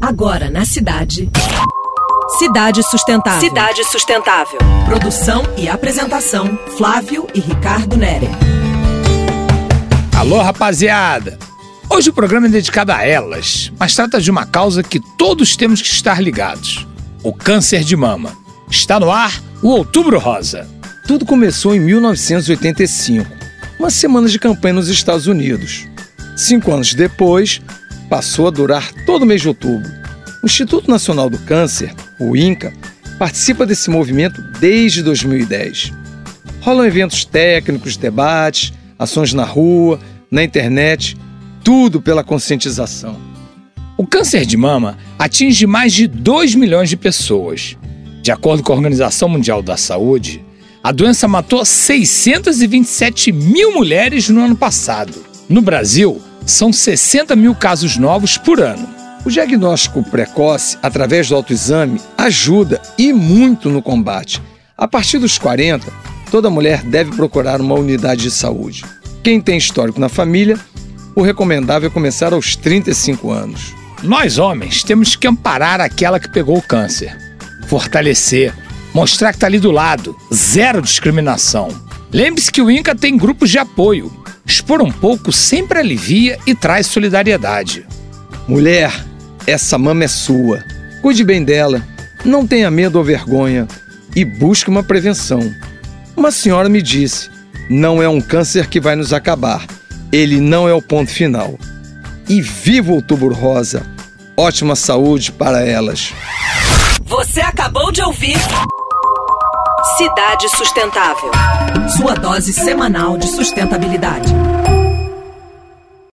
Agora na cidade. Cidade Sustentável. Cidade Sustentável. Produção e apresentação: Flávio e Ricardo Nere. Alô, rapaziada! Hoje o programa é dedicado a elas, mas trata de uma causa que todos temos que estar ligados: o câncer de mama. Está no ar o Outubro Rosa. Tudo começou em 1985, uma semana de campanha nos Estados Unidos. Cinco anos depois, passou a durar todo o mês de outubro. O Instituto Nacional do Câncer, o INCA, participa desse movimento desde 2010. Rolam eventos técnicos, debates, ações na rua, na internet, tudo pela conscientização. O câncer de mama atinge mais de 2 milhões de pessoas. De acordo com a Organização Mundial da Saúde, a doença matou 627 mil mulheres no ano passado. No Brasil, são 60 mil casos novos por ano. O diagnóstico precoce, através do autoexame, ajuda e muito no combate. A partir dos 40, toda mulher deve procurar uma unidade de saúde. Quem tem histórico na família, o recomendável é começar aos 35 anos. Nós, homens, temos que amparar aquela que pegou o câncer, fortalecer, mostrar que está ali do lado, zero discriminação. Lembre-se que o INCA tem grupos de apoio. Expor um pouco sempre alivia e traz solidariedade. Mulher, essa mama é sua. Cuide bem dela, não tenha medo ou vergonha e busque uma prevenção. Uma senhora me disse: não é um câncer que vai nos acabar, ele não é o ponto final. E viva o Outubro Rosa! Ótima saúde para elas! Você acabou de ouvir. Cidade Sustentável. Sua dose semanal de sustentabilidade.